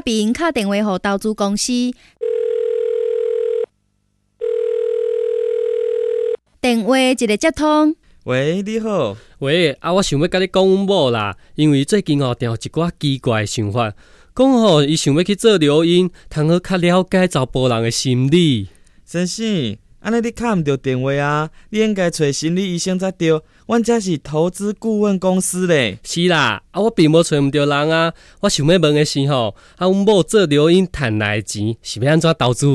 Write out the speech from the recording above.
拍屏敲电话给投资公司。电话一个接通，喂，你好，喂，啊，我想要甲你讲阮某啦，因为最近哦定有一寡奇怪的想法，讲吼伊想要去做留音，通好较了解查甫人的心理。先生，安尼你敲毋着电话啊？你应该找心理医生才对。阮遮是投资顾问公司咧。是啦，啊，我并无找毋着人啊。我想要问的是吼，啊，阮某做留音赚来的钱是要安怎投资？